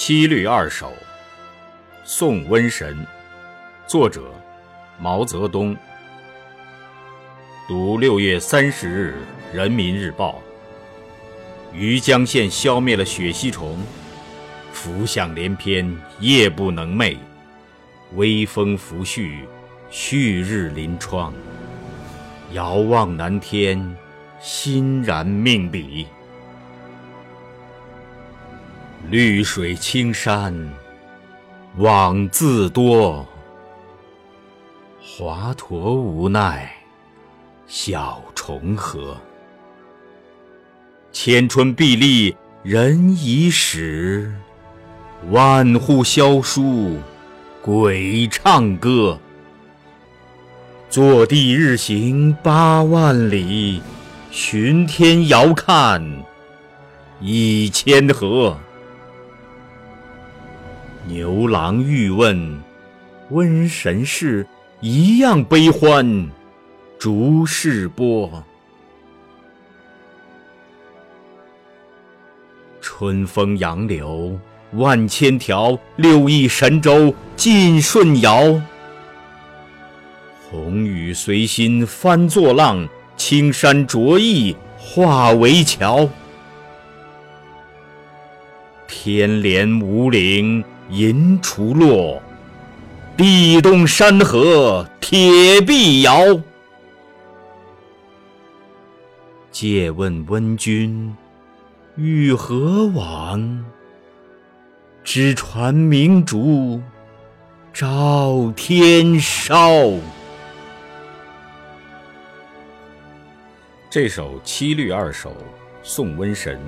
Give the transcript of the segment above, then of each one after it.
七律二首，送瘟神，作者毛泽东。读六月三十日《人民日报》。余江县消灭了血吸虫，浮想联翩，夜不能寐。微风拂絮，旭日临窗。遥望南天，欣然命笔。绿水青山，枉自多；华佗无奈，小虫何？千春碧立人已死，万户萧疏鬼唱歌。坐地日行八万里，巡天遥看一千河。牛郎欲问瘟神事，一样悲欢逐世波。春风杨柳万千条，六亿神州尽舜尧。红雨随心翻作浪，青山着意化为桥。天连五岭。银锄落，地动山河铁臂摇。借问温君欲何往？只传明烛照天烧。这首七律二首送瘟神。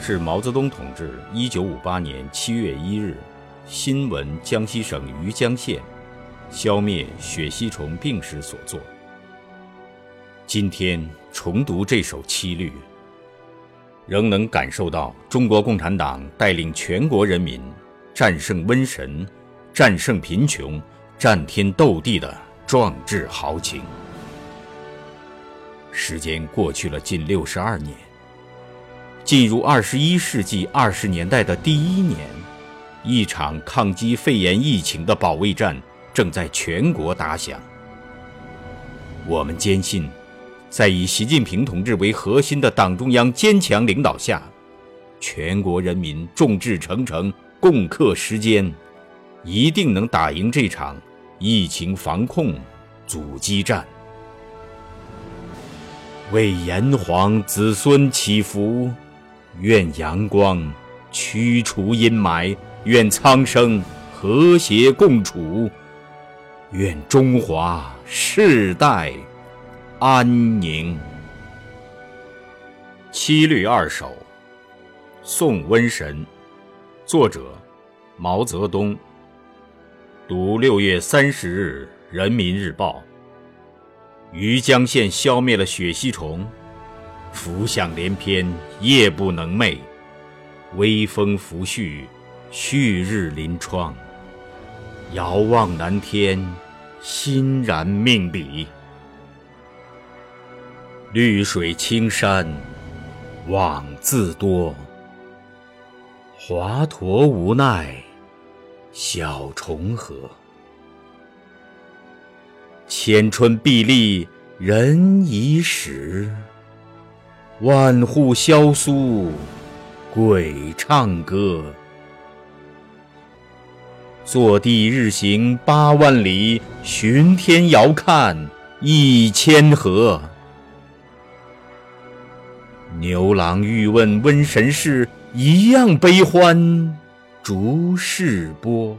是毛泽东同志1958年7月1日新闻江西省余江县消灭血吸虫病时所作。今天重读这首七律，仍能感受到中国共产党带领全国人民战胜瘟神、战胜贫穷、战天斗地的壮志豪情。时间过去了近六十二年。进入二十一世纪二十年代的第一年，一场抗击肺炎疫情的保卫战正在全国打响。我们坚信，在以习近平同志为核心的党中央坚强领导下，全国人民众志成城，共克时艰，一定能打赢这场疫情防控阻击战。为炎黄子孙祈福。愿阳光驱除阴霾，愿苍生和谐共处，愿中华世代安宁。七律二首，送瘟神，作者毛泽东。读六月三十日《人民日报》。余江县消灭了血吸虫。浮想联翩，夜不能寐。微风拂絮，旭日临窗。遥望南天，欣然命笔。绿水青山，枉自多；华佗无奈，小虫何？千春碧立人已死。万户萧疏，鬼唱歌。坐地日行八万里，巡天遥看一千河。牛郎欲问瘟神事，一样悲欢逐世波。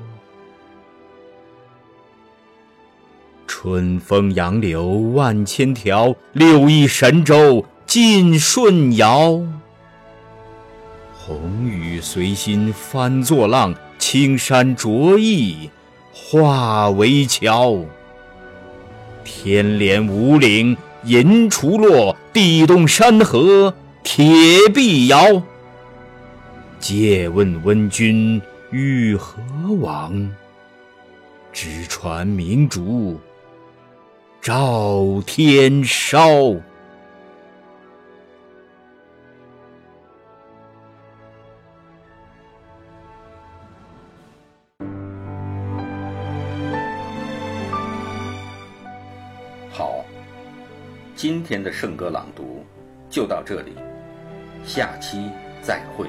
春风杨柳万千条，六亿神州。尽舜尧，红雨随心翻作浪，青山着意化为桥。天连五岭银锄落，地动山河铁臂摇。借问温君欲何往？直传明烛照天烧。今天的圣歌朗读就到这里下期再会。